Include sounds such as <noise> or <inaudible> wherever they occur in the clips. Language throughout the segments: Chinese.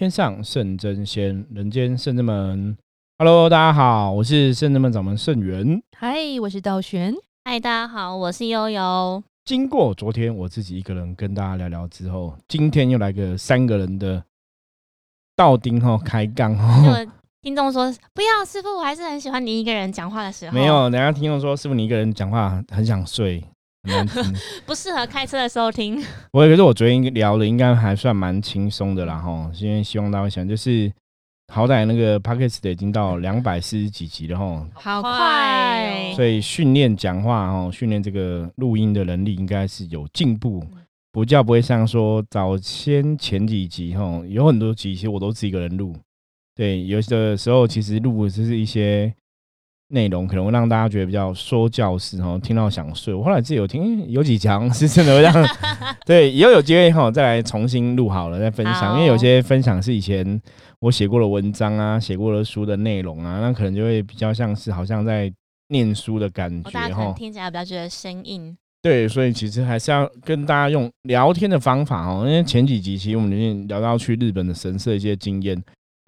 天上圣真仙，人间圣真门。Hello，大家好，我是圣真门掌门圣元。嗨，我是道玄。嗨，大家好，我是悠悠。经过昨天我自己一个人跟大家聊聊之后，今天又来个三个人的道丁哈开杠哈。听众说不要，师傅，我还是很喜欢你一个人讲话的时候。没有，人家听众说师傅你一个人讲话很想睡。<laughs> 不适合开车的时候听。<laughs> 我可是我昨天聊的应该还算蛮轻松的啦哈，因为希望大家想就是好歹那个 p o c k e t 已经到两百四十几集了哈，好快，所以训练讲话哦，训练这个录音的能力应该是有进步，不叫不会像说早先前几集哈，有很多集其实我都自己一个人录，对，有的时候其实录就是一些。内容可能会让大家觉得比较说教式然后，听到想睡。我后来自己有听，有几讲 <laughs> 是真的会让，<laughs> 对，以后有机会哈再来重新录好了再分享。因为有些分享是以前我写过的文章啊，写过的书的内容啊，那可能就会比较像是好像在念书的感觉哈，听起来比较觉得生硬。对，所以其实还是要跟大家用聊天的方法哦，因为前几集其实我们已经聊到去日本的神社一些经验。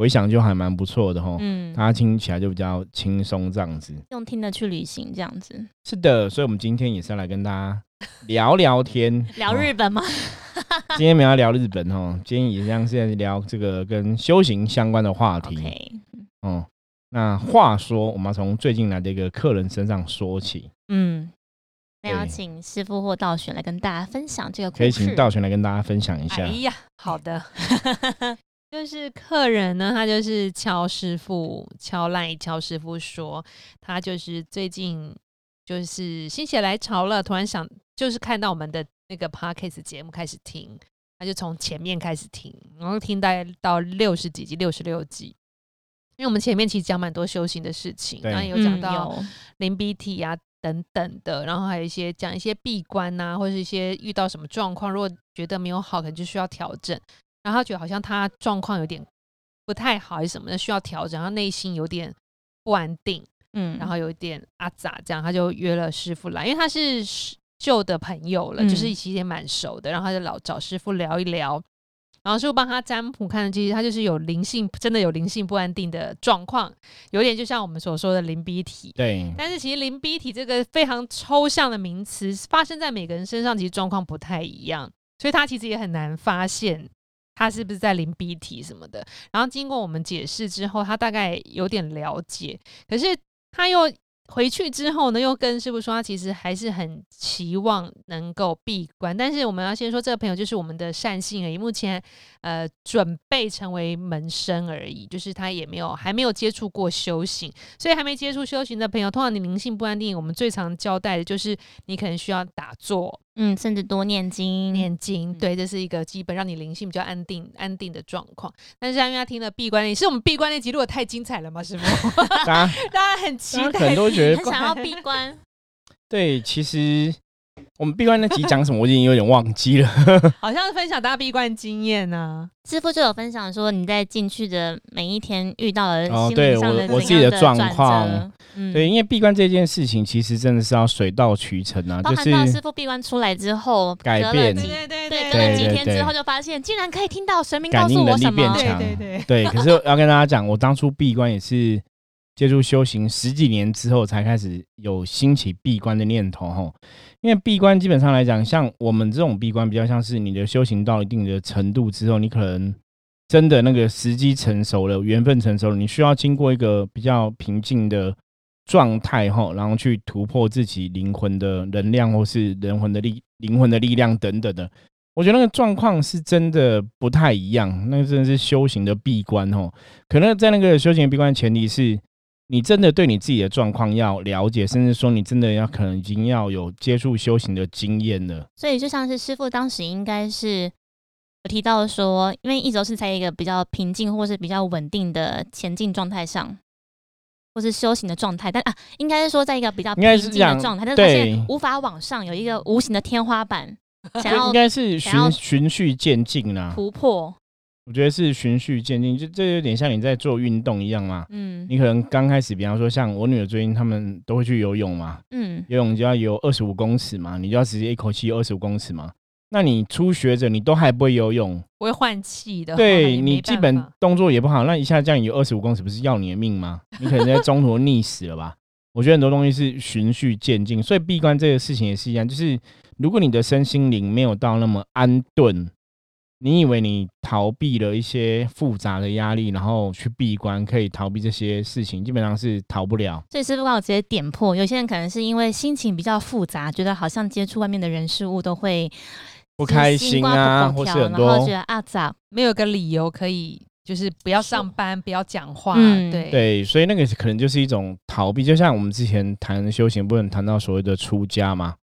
回想就还蛮不错的哈，嗯，大家听起来就比较轻松这样子，用听的去旅行这样子。是的，所以我们今天也是要来跟大家聊聊天，<laughs> 聊日本吗？今天没有聊日本哦，今天也像是在聊这个跟修行相关的话题。哦，那话说，我们要从最近来的一个客人身上说起。嗯，那要请师傅或道玄来跟大家分享这个故事。可以请道玄来跟大家分享一下。哎呀，好的。<laughs> 就是客人呢，他就是敲师傅，敲赖敲师傅说，他就是最近就是心血来潮了，突然想就是看到我们的那个 podcast 节目开始听，他就从前面开始听，然后听大概到六十几集，六十六集，因为我们前面其实讲蛮多修行的事情，然后有讲到零 BT 啊等等的，然后还有一些讲一些闭关呐，或者是一些遇到什么状况，如果觉得没有好，可能就需要调整。然后他觉得好像他状况有点不太好，还是什么的，需要调整。然后内心有点不安定，嗯，然后有一点阿杂，这样他就约了师傅来，因为他是旧的朋友了，就是其实也蛮熟的。然后他就老找师傅聊一聊，然后师傅帮他占卜，看其实他就是有灵性，真的有灵性不安定的状况，有点就像我们所说的灵逼体。对，但是其实灵逼体这个非常抽象的名词，发生在每个人身上，其实状况不太一样，所以他其实也很难发现。他是不是在淋鼻涕什么的？然后经过我们解释之后，他大概有点了解，可是他又。回去之后呢，又跟师傅说，他其实还是很期望能够闭关。但是我们要先说，这个朋友就是我们的善信而已，目前呃准备成为门生而已，就是他也没有还没有接触过修行，所以还没接触修行的朋友，通常你灵性不安定，我们最常交代的就是你可能需要打坐，嗯，甚至多念经，念经，对，这是一个基本让你灵性比较安定安定的状况。但是因为他听了闭关那，是我们闭关那集录的太精彩了吗？师傅，<laughs> 大家很期待。很想要闭关，<laughs> 对，其实我们闭关那集讲什么，我已经有点忘记了。<laughs> 好像是分享大家闭关经验呢。师傅就有分享说，你在进去的每一天遇到了哦，对我我自己的状况，对，因为闭关这件事情其实真的是要水到渠成啊。就是师傅闭关出来之后，改变，对对对，隔了几天之后就发现，竟然可以听到神明告诉我什么，对对对，对。可是要跟大家讲，我当初闭关也是。接触修行十几年之后，才开始有兴起闭关的念头吼。因为闭关基本上来讲，像我们这种闭关，比较像是你的修行到一定的程度之后，你可能真的那个时机成熟了，缘分成熟了，你需要经过一个比较平静的状态吼，然后去突破自己灵魂的能量，或是人魂的力、灵魂的力量等等的。我觉得那个状况是真的不太一样，那个真的是修行的闭关吼。可能在那个修行的闭关前提是。你真的对你自己的状况要了解，甚至说你真的要可能已经要有接触修行的经验了。所以就像是师傅当时应该是有提到说，因为一直都是在一个比较平静或是比较稳定的前进状态上，或是修行的状态，但啊，应该是说在一个比较平静的状态，但是发现无法往上，有一个无形的天花板，想 <laughs> 要应该是循循序渐进啦，突破。我觉得是循序渐进，就这有点像你在做运动一样嘛。嗯，你可能刚开始，比方说像我女儿最近他们都会去游泳嘛。嗯，游泳就要游二十五公尺嘛，你就要直接一口气游二十五公尺嘛。那你初学者你都还不会游泳，不会换气的话，对你基本法动作也不好，那一下降你有二十五公尺，不是要你的命吗？你可能在中途溺死了吧？我觉得很多东西是循序渐进，所以闭关这个事情也是一样，就是如果你的身心灵没有到那么安顿，你以为你逃避了一些复杂的压力，然后去闭关可以逃避这些事情，基本上是逃不了。所以师傅刚好直接点破，有些人可能是因为心情比较复杂，觉得好像接触外面的人事物都会不开心啊，或是很多然后觉得啊咋没有个理由可以，就是不要上班，不要讲话，嗯对对，所以那个可能就是一种逃避，就像我们之前谈修行，不能谈到所谓的出家嘛。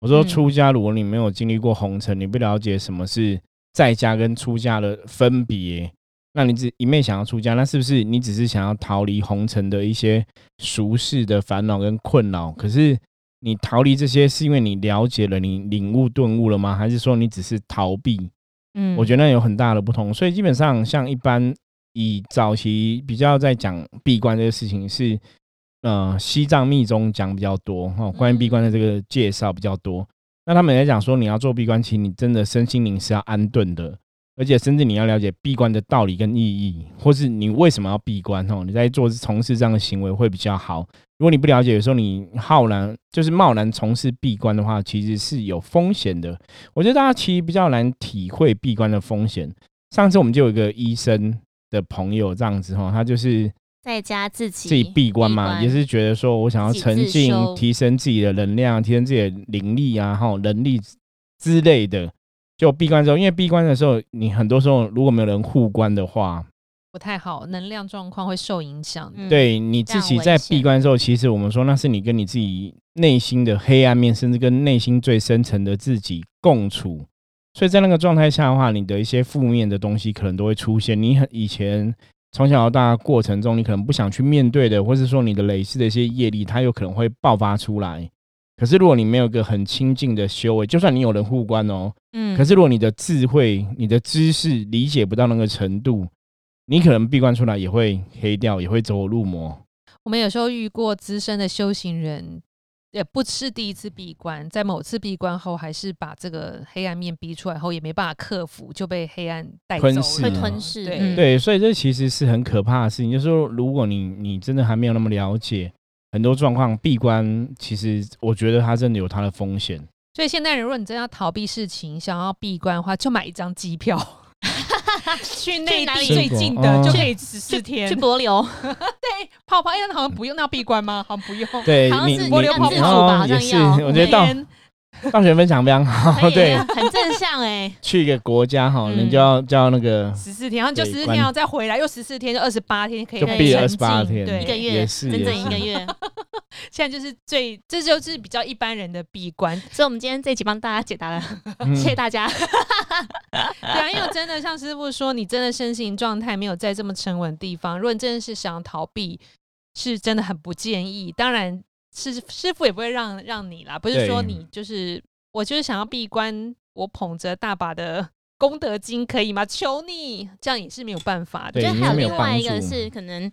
我说嗯出家，如果你没有经历过红尘，你不了解什么是在家跟出家的分别，那你只一昧想要出家，那是不是你只是想要逃离红尘的一些俗世的烦恼跟困扰？可是你逃离这些，是因为你了解了，你领悟顿悟了吗？还是说你只是逃避？嗯我觉得那有很大的不同。所以基本上，像一般以早期比较在讲闭关这个事情是，呃，西藏密宗讲比较多哈、哦，关于闭关的这个介绍比较多。那他们也讲说，你要做闭关，其实你真的身心灵是要安顿的，而且甚至你要了解闭关的道理跟意义，或是你为什么要闭关哦，你在做从事这样的行为会比较好。如果你不了解，有时候你浩然就是贸然从事闭关的话，其实是有风险的。我觉得大家其实比较难体会闭关的风险。上次我们就有一个医生的朋友这样子哈，他就是在家自己自己闭关嘛，也是觉得说我想要沉浸，提升自己的能量，提升自己的灵力啊，哈，能力之类的。就闭关之后，因为闭关的时候，你很多时候如果没有人互关的话，不太好，能量状况会受影响。嗯对你自己在闭关的时候，其实我们说那是你跟你自己内心的黑暗面，甚至跟内心最深层的自己共处。所以在那个状态下的话，你的一些负面的东西可能都会出现。你很以前从小到大的过程中，你可能不想去面对的，或是说你的累世的一些业力，它有可能会爆发出来。可是如果你没有一个很亲近的修为，就算你有人护关哦，嗯可是如果你的智慧、你的知识理解不到那个程度，你可能闭关出来也会黑掉，也会走火入魔。我们有时候遇过资深的修行人，也不是第一次闭关，在某次闭关后，还是把这个黑暗面逼出来后，也没办法克服，就被黑暗带走了。吞噬会嗯吞噬，对嗯，对，所以这其实是很可怕的事情。就是说，如果你你真的还没有那么了解很多状况，闭关其实我觉得它真的有它的风险。所以现代人，如果你真的要逃避事情，想要闭关的话，就买一张机票，<laughs> 去内哪里地最近的就可以十四天去。柏流，<laughs> 对，泡泡，哎，那好像不用，那要闭关吗？好像不用。对，好像是你你要自主哦吧好像，要我觉得道天道学分享非常好。对，很正向哎，去一个国家哈，嗯你就要叫那个十四天，然后就十四天，然后再回来，又十四天，就二十八天可以闭二十八天，对一个月整整一个月。<laughs> 现在就是最，这就是比较一般人的闭关。所以，我们今天这一集帮大家解答了，嗯谢谢大家。<laughs> 对啊，因为真的像师傅说，你真的身心状态没有在这么沉稳的地方，如果你真的是想逃避，是真的很不建议。当然，师师傅也不会让让你啦，不是说你就是我就是想要闭关，我捧着大把的 <laughs> 功德金可以吗？求你，这样也是没有办法的对。我觉得还有另外一个是可能，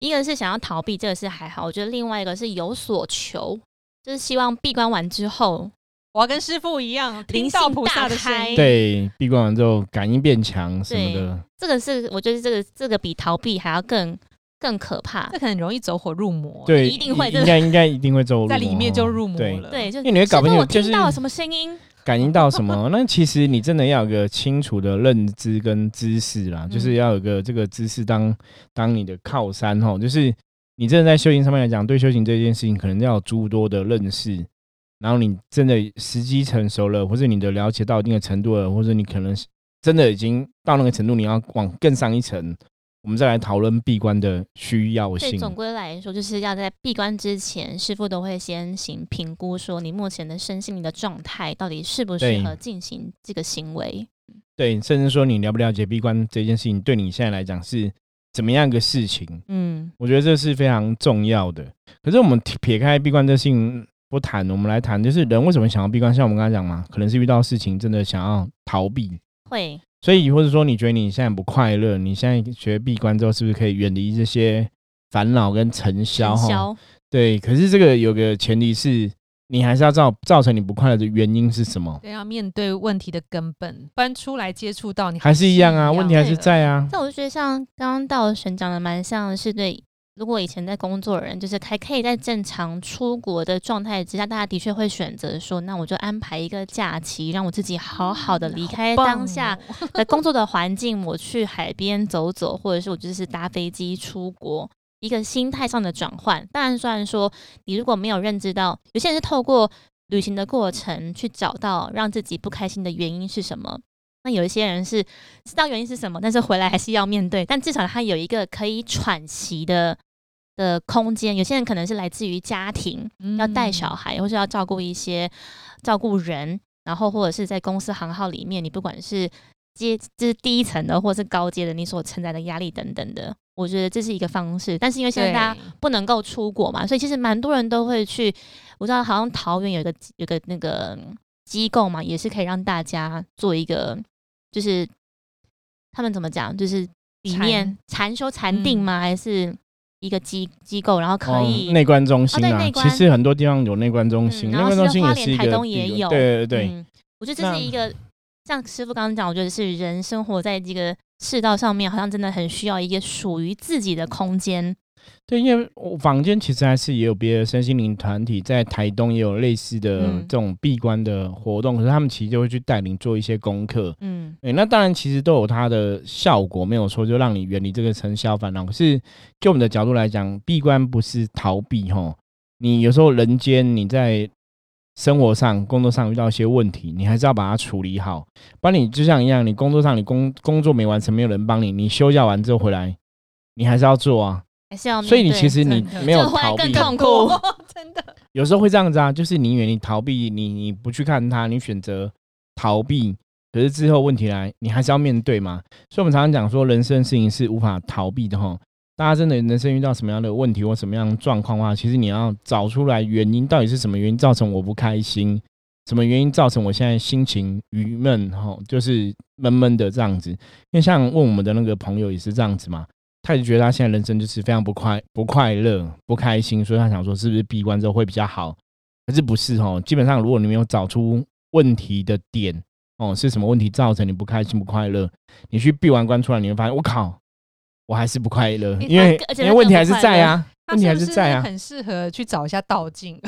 一个是想要逃避，这个是还好。我觉得另外一个是有所求，就是希望闭关完之后，我要跟师傅一样，听灵性到菩萨大开的声音。对闭关完之后感应变强什么的，这个是我觉得这个这个比逃避还要更更可怕这。可能容易走火入魔。对，一定会应该应该一定会走火入魔在里面就入魔了。对，就因为你会搞不清楚，就是听到了什么声音？<laughs> 感应到什么？那其实你真的要有个清楚的认知跟知识啦，嗯就是要有个这个知识当当你的靠山吼，就是你真的在修行上面来讲，对修行这件事情可能要有诸多的认识，然后你真的时机成熟了，或者你的了解到一定的程度了，或者你可能真的已经到那个程度，你要往更上一层，我们再来讨论闭关的需要性。总归来说，就是要在闭关之前，师傅都会先行评估，说你目前的身心灵的状态到底适不适合进行这个行为。对，甚至说你了不了解闭关这件事情，对你现在来讲是怎么样一个事情？嗯，我觉得这是非常重要的。可是我们撇开闭关这事情不谈，我们来谈，就是人为什么想要闭关？像我们刚才讲嘛，可能是遇到事情真的想要逃避，会所以或者说你觉得你现在不快乐，你现在学闭关之后，是不是可以远离这些烦恼跟尘嚣？哈，对。可是这个有个前提是，你还是要造造成你不快乐的原因是什么？对，要面对问题的根本，搬出来接触到你还是一样啊，问题还是在啊。那我就觉得像刚刚道神讲的蛮像是对，如果以前在工作的人，就是还可以在正常出国的状态之下，大家的确会选择说，那我就安排一个假期，让我自己好好的离开当下哦的工作的环境，我去海边走走，或者是我就是搭飞机出国，一个心态上的转换。当然，虽然说你如果没有认知到，有些人是透过旅行的过程去找到让自己不开心的原因是什么。那有一些人是知道原因是什么，但是回来还是要面对，但至少他有一个可以喘息的的空间。有些人可能是来自于家庭，要带小嗯孩，或是要照顾一些照顾人，然后或者是在公司行号里面，你不管是阶就是低层的，或是高阶的，你所承载的压力等等的，我觉得这是一个方式。但是因为现在大家不能够出国嘛，所以其实蛮多人都会去。我知道好像桃园有一个有个那个机构嘛，也是可以让大家做一个，就是他们怎么讲，就是里面禅修禅定吗？还是一个机机构，然后可以、哦内观中心啊，哦对内观其实很多地方有内观中心，内观中心也是一个莲台东也有对对对。嗯，我觉得这是一个像师傅刚刚讲，我觉得是人生活在这个世道上面，好像真的很需要一个属于自己的空间。对，因为我坊间其实还是也有别的身心灵团体在台东也有类似的嗯这种闭关的活动，可是他们其实就会去带领做一些功课。嗯对，那当然其实都有它的效果，没有说，就让你远离这个尘嚣烦恼。可是就我们的角度来讲，闭关不是逃避吼，你有时候人间你在生活上、工作上遇到一些问题，你还是要把它处理好。不然你就像一样，你工作上你工工作没完成，没有人帮你，你休假完之后回来，你还是要做啊。还是要面对，所以你其实你没有逃避，更痛苦 <laughs> 真的有时候会这样子啊，就是宁愿你逃避，你你不去看它，你选择逃避，可是之后问题来，你还是要面对嘛。所以我们常常讲说，人生事情是无法逃避的哈。大家真的人生遇到什么样的问题或什么样的状况的话，其实你要找出来原因，到底是什么原因造成我不开心，什么原因造成我现在心情郁闷哈，就是闷闷的这样子。因为像问我们的那个朋友也是这样子嘛，他也觉得他现在人生就是非常不快、不快乐、不开心，所以他想说是不是闭关之后会比较好？可是不是哦，基本上如果你没有找出问题的点哦，是什么问题造成你不开心、不快乐，你去闭完关出来，你会发现我靠，我还是不快乐，因为因为问题还是在啊，他问题还是在啊。很适合去找一下道镜，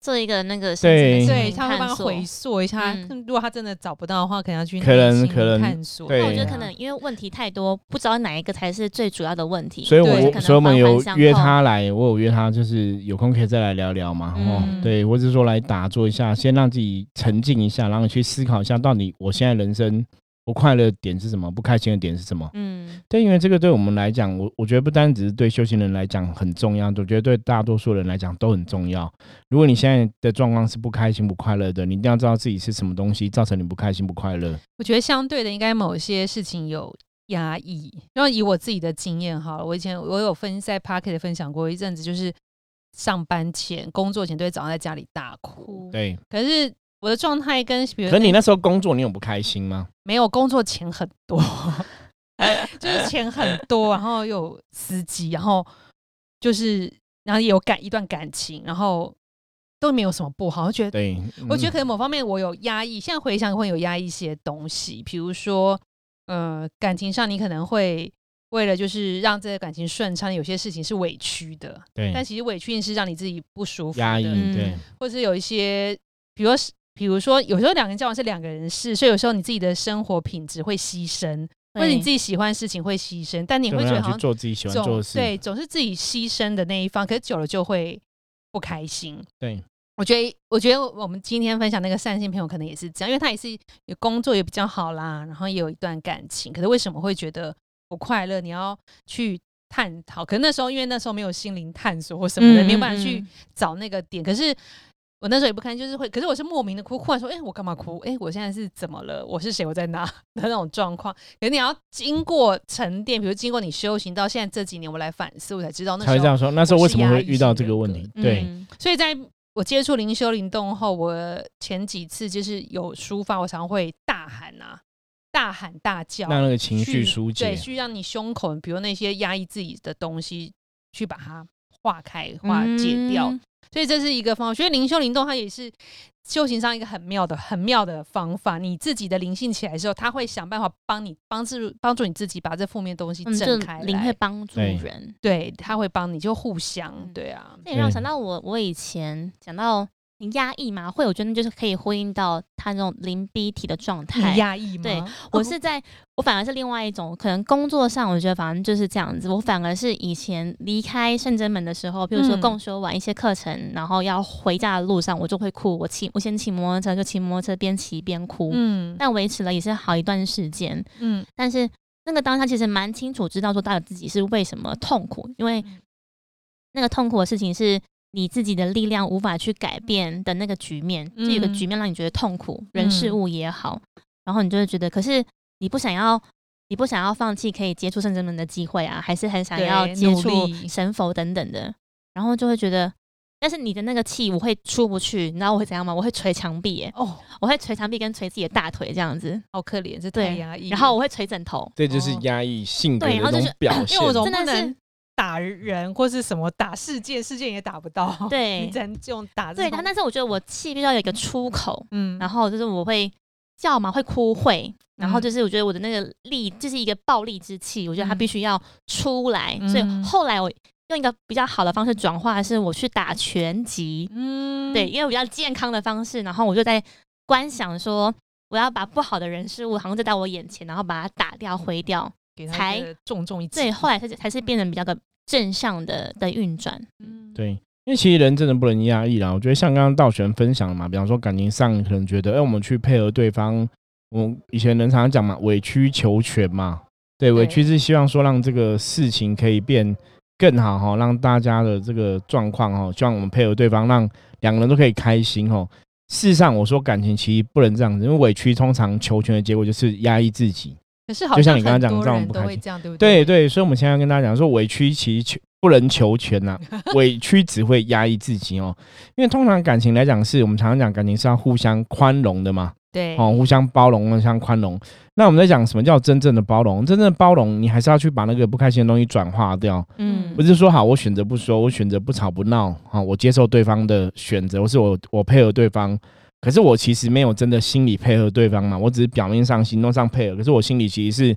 做一个那个对。对，他他会帮他回溯一下。嗯。如果他真的找不到的话，可能要去可能可能。探索。对。那我觉得可能因为问题太多，不知道哪一个才是最主要的问题。所以我所以我们有约他来，我有约他，就是有空可以再来聊聊嘛，对，或者说来打坐一下，先让自己沉静一下，然后去思考一下，到底我现在人生不快乐点是什么，不开心的点是什么。嗯，对，因为这个对我们来讲，我我觉得不单只是对修行人来讲很重要，我觉得对大多数人来讲都很重要。如果你现在的状况是不开心、不快乐的，你一定要知道自己是什么东西造成你不开心、不快乐。我觉得相对的，应该某些事情有压抑。然后以我自己的经验哈，我以前我有分在 p a r k e t 分享过一阵子，就是上班前、工作前都会早上在家里大。哭，对，可是我的状态跟比如可是你那时候工作，你有不开心吗？没有工作钱很多，<laughs> 就是钱很多，然后又有司机，然后就是然后也有感一段感情，然后都没有什么不好，我觉得。对，嗯我觉得可能某方面我有压抑，现在回想会有压抑一些东西，比如说，呃，感情上你可能会为了就是让这个感情顺畅，有些事情是委屈的，对但其实委屈是让你自己不舒服的，压抑，嗯对，或者是有一些，比如说，比如说，有时候两个人交往是两个人事，所以有时候你自己的生活品质会牺牲，或者你自己喜欢的事情会牺牲，但你会觉得好像做自己喜欢做总的事。对总是自己牺牲的那一方，可是久了就会不开心。对，我觉得，我觉得我们今天分享那个善心朋友可能也是这样，因为他也是有工作也比较好啦，然后也有一段感情，可是为什么会觉得不快乐？你要去探讨，可能那时候因为那时候没有心灵探索或什么的，嗯没有办法去嗯找那个点。可是我那时候也不看，就是会，可是我是莫名的哭，哭完说，哎、我干嘛哭？哎、我现在是怎么了？我是谁？我在哪 <laughs> 的那种状况？可是你要经过沉淀，比如经过你修行到现在这几年，我来反思，我才知道那时候。才会这样说。那时候为什么会遇到这个问题？对，嗯所以在我接触灵修灵动后，我前几次就是有抒发，我常会大喊啊，大喊大叫，让那个情绪去疏解对，。去让你胸口，比如那些压抑自己的东西，去把它化开、化解掉。嗯所以这是一个方法。我觉得灵修灵动它也是修行上一个很妙的、很妙的方法。你自己的灵性起来的时候，他会想办法帮你帮助帮助你自己把这负面东西震开来。灵会帮助人。对，他会帮你，就互相嗯对啊。那也让我想到我，我以前讲到你压抑吗，会我觉得就是可以呼应到他那种零逼体的状态。压抑吗？对我是在，我反而是另外一种，可能工作上，我觉得反正就是这样子。我反而是以前离开圣真门的时候，比如说嗯共修完一些课程，然后要回家的路上，我就会哭。我骑，我先骑摩托车，就骑摩托车边骑边哭。嗯但维持了也是好一段时间。嗯但是那个当下其实蛮清楚知道说到底自己是为什么痛苦，因为嗯那个痛苦的事情是你自己的力量无法去改变的那个局面，就有个嗯局面让你觉得痛苦，人事嗯物也好，然后你就会觉得，可是你不想要。你不想要放弃可以接触圣真门的机会啊，还是很想要接触神佛等等的，然后就会觉得，但是你的那个气我会出不去，你知道我会怎样吗？我会捶墙壁耶，哦，我会捶墙壁跟捶自己的大腿这样子，好可怜，这太对压抑。然后我会捶枕头，这就是哦压抑性格的一对然后就是种表现因为。我总真的是不能打人或是什么打事件，事件也打不到。<laughs> 对你只能用打对，种。但但是我觉得我气必须要有一个出口，嗯然后就是我会叫嘛，会哭会，然后嗯就是我觉得我的那个力就是一个暴力之气，我觉得它嗯必须要出来，所以嗯后来我用一个比较好的方式转化，是我去打拳击，嗯对，因为比较健康的方式，然后我就在观想说。我要把不好的人事物好像就在我眼前，然后把它打掉、毁掉。才重重一击。对，后来才才是变成比较个正向的的运转。嗯对，因为其实人真的不能压抑啦。我觉得像刚刚道玄分享的嘛，比方说感情上可能觉得，哎、我们去配合对方，我们以前人常常讲嘛，委曲求全嘛。对，委屈是希望说让这个事情可以变更好哈，让大家的这个状况哈，希望我们配合对方，让两个人都可以开心哈。事实上，我说感情其实不能这样子，因为委屈通常求全的结果就是压抑自己。可是好就像你刚刚很讲这样多人不开心对不对？对对，所以我们现在要跟大家讲说，委屈其实求不能求全呐、<laughs> 委屈只会压抑自己哦。因为通常感情来讲，是我们常常讲感情是要互相宽容的嘛，对哦，互相包容，互相宽容。那我们在讲什么叫真正的包容？真正的包容，你还是要去把那个不开心的东西转化掉，嗯不是说好我选择不说，我选择不吵不闹，好，我接受对方的选择，或是我我配合对方。可是我其实没有真的心理配合对方嘛，我只是表面上、行动上配合，可是我心里其实是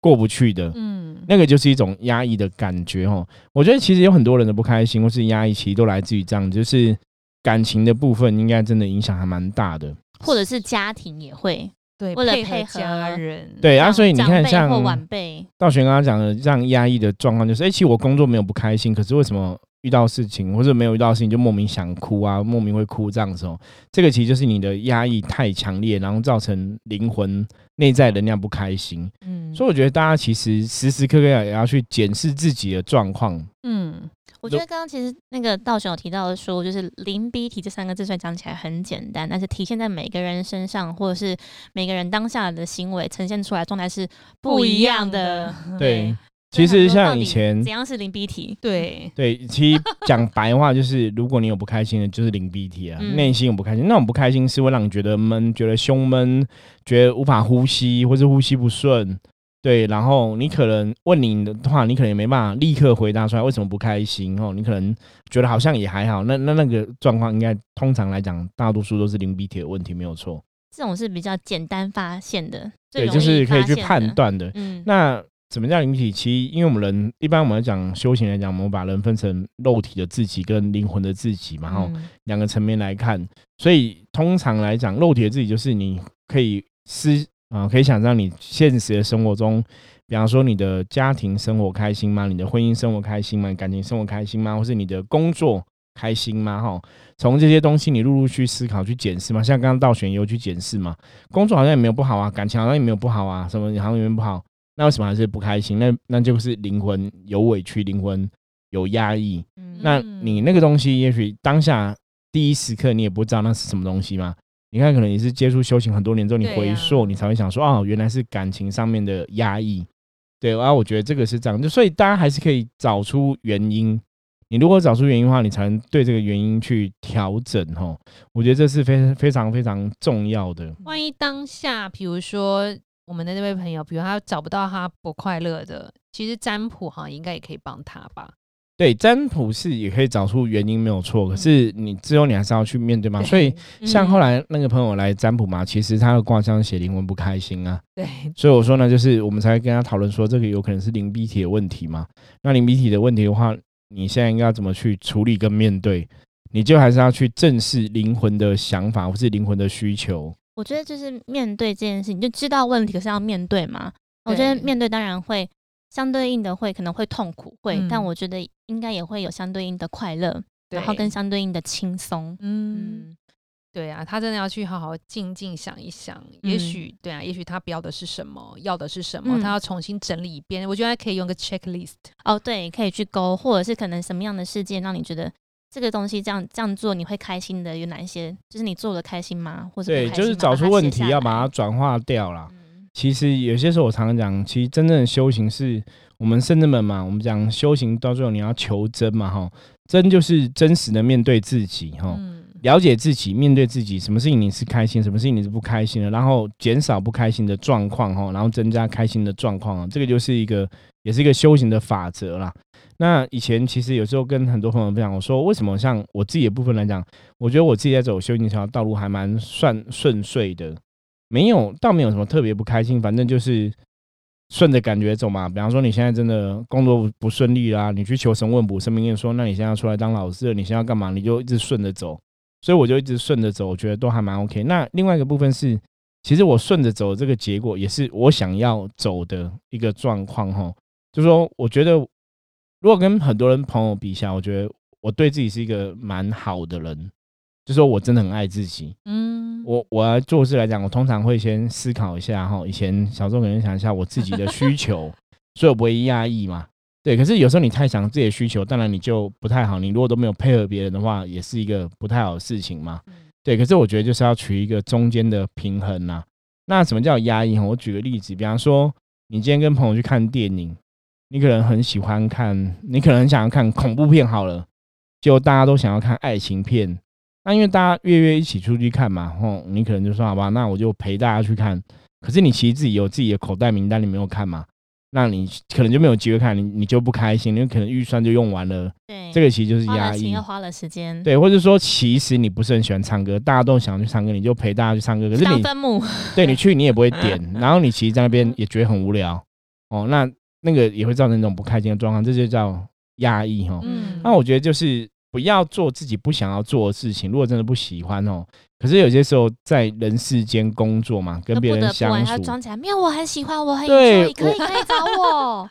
过不去的。嗯，那个就是一种压抑的感觉哦。我觉得其实有很多人的不开心或是压抑，其实都来自于这样，就是感情的部分，应该真的影响还蛮大的。或者是家庭也会对，为了配配合合家人，对啊，所以你看，像或晚辈，道玄刚刚讲的这样压抑的状况，就是哎、其实我工作没有不开心，可是为什么遇到事情或者没有遇到事情就莫名想哭啊，莫名会哭这样子哦？这个其实就是你的压抑太强烈，然后造成灵魂内在能量不开心。嗯，所以我觉得大家其实时时刻刻也要去检视自己的状况。嗯，我觉得刚刚其实那个道雄有提到的说，就是零 B 体这三个字虽然讲起来很简单，但是体现在每个人身上，或者是每个人当下的行为呈现出来的状态是不一样的。对，其实像以前怎样是零 B T？？对，对，其实讲白话就是，如果你有不开心的，就是零 BT 啊，嗯内、心有不开心，那种不开心是会让你觉得闷，觉得胸闷，觉得无法呼吸，或是呼吸不顺。对，然后你可能问你的话，你可能也没办法立刻回答出来为什么不开心哦。你可能觉得好像也还好，那那那个状况应该通常来讲，大多数都是零 BT 的问题，没有错。这种是比较简单发现的，最对，就是可以去。判断的。嗯，那什么叫灵体？其实因为我们人一般我们讲修行来讲，我们把人分成肉体的自己跟灵魂的自己嘛，哈、嗯两个层面来看，所以通常来讲，肉体的自己就是你可以思啊、可以想象你现实的生活中，比方说你的家庭生活开心吗？你的婚姻生活开心吗？感情生活开心吗？或是你的工作开心吗？哈，从这些东西你陆陆续思考去检视嘛，像刚刚道选也有去检视嘛，工作好像也没有不好啊，感情好像也没有不好啊，什么好像也没有不好，那为什么还是不开心？那那就是灵魂有委屈，灵魂有压抑，嗯那你那个东西，也许当下第一时刻你也不知道那是什么东西嘛。你看，可能你是接触修行很多年之后，你回溯，你才会想说，哦，原来是感情上面的压抑。对，然后我觉得这个是这样，就所以大家还是可以找出原因。你如果找出原因的话，你才能对这个原因去调整吼。我觉得这是非非常非常重要的。万一当下，比如说我们的那位朋友，比如他找不到他不快乐的，其实占卜哈应该也可以帮他吧。对，占卜是也可以找出原因没有错，可是你最后你还是要去面对嘛。所以像后来那个朋友来占卜嘛，其实他的卦象写灵魂不开心啊。对，所以我说呢，就是我们才跟他讨论说，这个有可能是灵鼻体的问题嘛。那灵鼻体的问题的话，你现在应该要怎么去处理跟面对？你就还是要去正视灵魂的想法或是灵魂的需求。我觉得就是面对这件事，你就知道问题，可是要面对嘛。我觉得面对当然会相对应的会可能会痛苦，会，但我觉得应该也会有相对应的快乐，然后跟相对应的轻松。嗯，对啊，他真的要去好好静静想一想，也许对啊，也许他不要的是什么，要的是什么，他要重新整理一遍。我觉得可以用个 checklist。哦，对，可以去勾，或者是可能什么样的事件让你觉得。这个东西这样这样做你会开心的有哪一些？就是你做的开心吗？或者对，就是找出问题要把它转化掉啦。其实有些时候我常常讲，其实真正的修行是我们圣人们嘛。我们讲修行到最后你要求真嘛，哈，真就是真实的面对自己，哈，了解自己，面对自己，什么事情你是开心，什么事情你是不开心的，然后减少不开心的状况，哈，然后增加开心的状况，这个就是一个也是一个修行的法则啦。那以前其实有时候跟很多朋友分享，我说为什么像我自己的部分来讲，我觉得我自己在走修行这条道路还蛮算顺遂的，没有倒没有什么特别不开心，反正就是顺着感觉走嘛。比方说你现在真的工作不顺利啦，你去求神问卜，神明跟你说，那你现在要出来当老师了，你现在要干嘛？你就一直顺着走，所以我就一直顺着走，我觉得都还蛮 OK。那另外一个部分是，其实我顺着走这个结果也是我想要走的一个状况哈，就说我觉得。如果跟很多人朋友比下，我觉得我对自己是一个蛮好的人，就说我真的很爱自己。嗯，我我要做事来讲，我通常会先思考一下哈，以前小时候可能想一下我自己的需求，<laughs> 所以我不会压抑嘛。对，可是有时候你太想自己的需求，当然你就不太好。你如果都没有配合别人的话，也是一个不太好的事情嘛。对，可是我觉得就是要取一个中间的平衡呐。那什么叫压抑？我举个例子，比方说你今天跟朋友去看电影。你可能很喜欢看，你可能很想要看恐怖片好了，就大家都想要看爱情片。那因为大家约约一起出去看嘛，吼，你可能就说好吧，那我就陪大家去看。可是你其实自己有自己的口袋名单，你没有看嘛？那你可能就没有机会看，你你就不开心，因为可能预算就用完了。对，这个其实就是压抑，又花了时间。对，或者说其实你不是很喜欢唱歌，大家都想去唱歌，你就陪大家去唱歌。可是你分母，对你去你也不会点，<laughs> 然后你其实在那边也觉得很无聊。哦，那。那个也会造成一种不开心的状况，这就叫压抑哈。嗯，那我觉得就是不要做自己不想要做的事情。如果真的不喜欢哦，可是有些时候在人世间工作嘛，跟别人相处，装起来没有，我很喜欢，我很对，可以可以找我。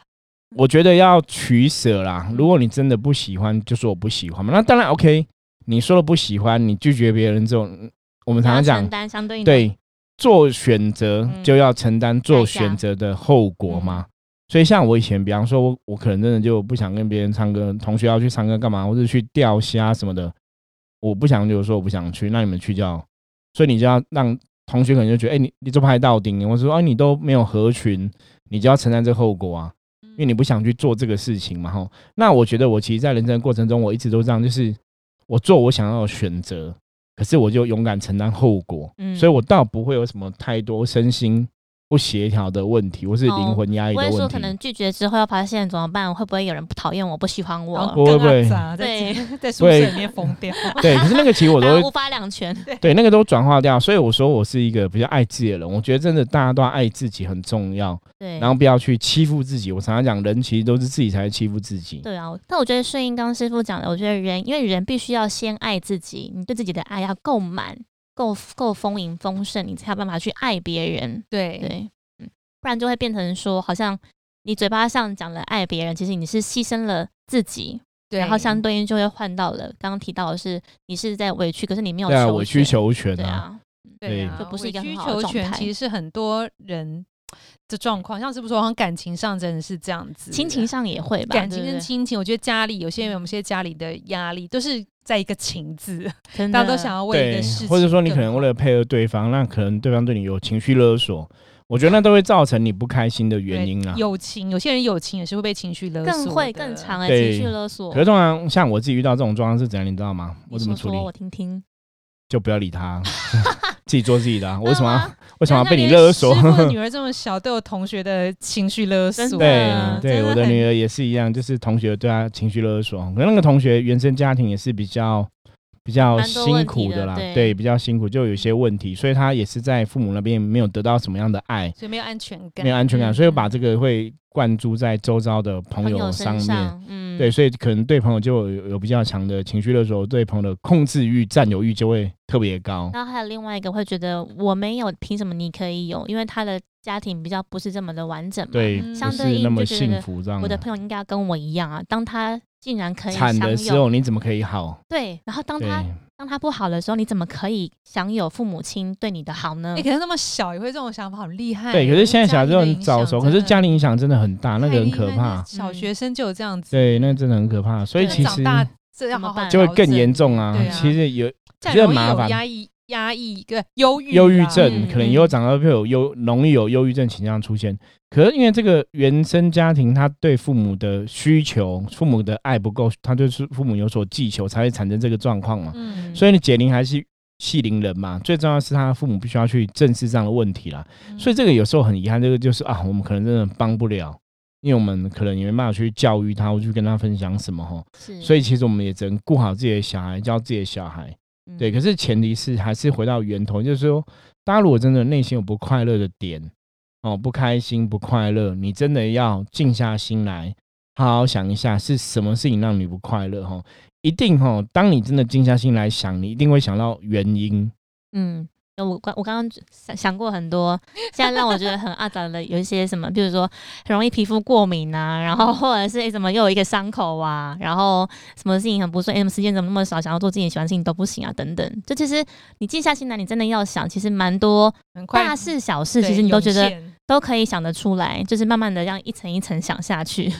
我觉得要取舍啦。如果你真的不喜欢，就说我不喜欢嘛。那当然 OK。你说了不喜欢，你拒绝别人这种，我们常常讲，承担相对对做选择就要承担做选择的后果嘛。所以，像我以前，比方说，我我可能真的就不想跟别人唱歌，同学要去唱歌干嘛，或者去钓虾什么的，我不想，就是说我不想去，那你们去叫，所以你就要让同学可能就觉得，哎，你你这拍到顶，我说，哎，你都没有合群，你就要承担这个后果啊，因为你不想去做这个事情嘛，吼。那我觉得我其实，在人生过程中，我一直都这样，就是我做我想要的选择，可是我就勇敢承担后果，嗯，所以我倒不会有什么太多身心。不协调的问题，或是灵魂压抑的问题。我说可能拒绝之后要发现怎么办？会不会有人不讨厌我，不喜欢我？不会不会，对，<laughs> 在宿舍里面疯掉。<laughs> 对，可是那个其实我都无法两全。<laughs> 对，那个都转化掉。所以我说我是一个比较爱自己的人。我觉得真的大家都要爱自己很重要。对，然后不要去欺负自己。我常常讲，人其实都是自己才欺负自己。对啊，但我觉得顺应刚师傅讲的，我觉得人因为人必须要先爱自己，你对自己的爱要够满、够够丰盈丰盛，你才有办法去爱别人。对对。不然就会变成说，好像你嘴巴上讲了爱别人，其实你是牺牲了自己，对，然后相对应就会换到了刚刚提到的是，你是在委屈，可是你没有委曲求全，对啊，对啊，就不是一个委曲求全，其实是很多人的状况，像是不是说感情上真的是这样子，亲情上也会吧，感情跟亲情，我觉得家里有些有些家里的压力都是在一个情字，大家都想要为一个事情，或者说你可能为了配合对方，那可能对方对你有情绪勒索。我觉得那都会造成你不开心的原因啊。友情，有些人友情也是会被情绪勒索，更会更长的情绪勒索。可是通常像我自己遇到这种状况是怎样，你知道吗？我怎么处理？我听听。就不要理他，自己做自己的、啊，我为什么要 <laughs> 为什么要被你勒索？女儿这么小，对我同学的情绪勒索。对啊对，我的女儿也是一样，就是同学对她情绪勒索，可能那个同学原生家庭也是比较比较辛苦的苦啦，对对，比较辛苦，就有一些问题，所以他也是在父母那边没有得到什么样的爱，所以没有安全感，没有安全感，嗯所以把这个会灌注在周遭的朋友上面。嗯，对，所以可能对朋友就有有比较强的情绪的时候，对朋友的控制欲、占有欲就会特别高。然后还有另外一个会觉得我没有，凭什么你可以有？因为他的家庭比较不是这么的完整嘛。，对，相对那么幸福这样。我的朋友应该要跟我一样啊。当他竟然可以惨的享有，时候，你怎么可以好？对，然后当，他当他不好的时候，你怎么可以享有父母亲对你的好呢你，？可能那么小也会这种想法，好厉害。对，可是现在小孩都家庭的影很早熟，可是家庭影响真的很大，那个很可怕。小学生就有这样子，对，那真的很可怕。所以其实长大这要怎么办就会更严重啊对。其实有这样容易有这很麻烦压抑、压抑、对忧郁、忧郁症，嗯可能以后长大会有忧，容易有忧郁症倾向出现。可是因为这个原生家庭，他对父母的需求、父母的爱不够，他对父母有所寄求，才会产生这个状况嘛。嗯，所以你解铃还是系铃人嘛，最重要的是他的父母必须要去正视这样的问题啦。嗯所以这个有时候很遗憾，这个就是啊，我们可能真的帮不了，因为我们可能也没办法去教育他，或去跟他分享什么哈。是，所以其实我们也只能顾好自己的小孩，教自己的小孩。嗯对，可是前提是还是回到源头，就是说，大家如果真的内心有不快乐的点，哦，不开心、不快乐，你真的要静下心来，好好想一下是什么事情让你不快乐哈。一定哈，当你真的静下心来想，你一定会想到原因。嗯，我刚我刚刚想想过很多，现在让我觉得很阿杂的有一些什么，比如说很容易皮肤过敏啊，然后或者是诶怎么又有一个伤口啊，然后什么事情很不顺，诶，怎么时间怎么那么少，想要做自己喜欢的事情都不行啊，等等。就其实你静下心来，你真的要想，其实蛮多很大事小事，其实你都觉得都可以想得出来，就是慢慢的这样一层一层想下去。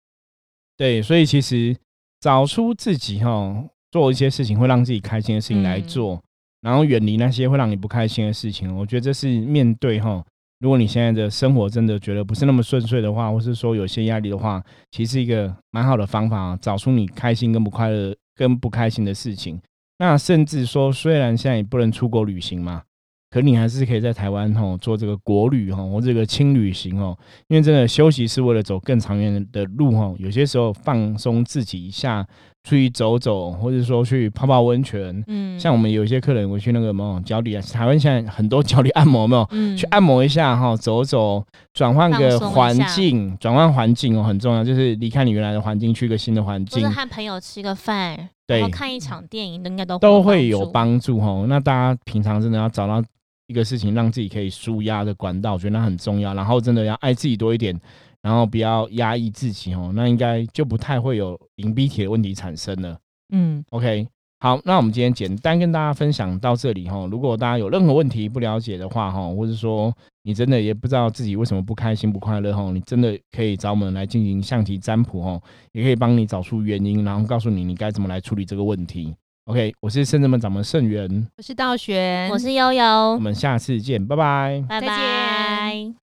<laughs> 对，所以其实找出自己哈，做一些事情会让自己开心的事情来嗯做，然后远离那些会让你不开心的事情。我觉得这是面对哈，如果你现在的生活真的觉得不是那么顺遂的话，或是说有些压力的话，其实是一个蛮好的方法，找出你开心跟不快乐、跟不开心的事情。那甚至说，虽然现在也不能出国旅行嘛，可你还是可以在台湾吼做这个国旅吼，或这个轻旅行哦，因为真的休息是为了走更长远的路吼，有些时候放松自己一下，出去走走，或者说去泡泡温泉。嗯，像我们有一些客人，我去那个什么脚底，台湾现在很多脚底按摩，有没有？嗯去按摩一下哈，走走，转换个环境，转换环境哦，很重要，就是离开你原来的环境，去一个新的环境，和朋友吃个饭，然对后，看一场电影，都应该都都会有。帮助哈。那大家平常真的要找到一个事情，让自己可以舒压的管道，我觉得那很重要。然后真的要爱自己多一点，然后不要压抑自己哦，那应该就不太会有隐蔽体的问题产生了。嗯，OK，好，那我们今天简单跟大家分享到这里哈。如果大家有任何问题不了解的话哈，或者说你真的也不知道自己为什么不开心不快乐哈，你真的可以找我们来进行象棋占卜哈，也可以帮你找出原因，然后告诉你你该怎么来处理这个问题。OK，我是圣正门掌门圣元，我是道玄，我是悠悠我悠，们下次见，拜拜。拜再见拜。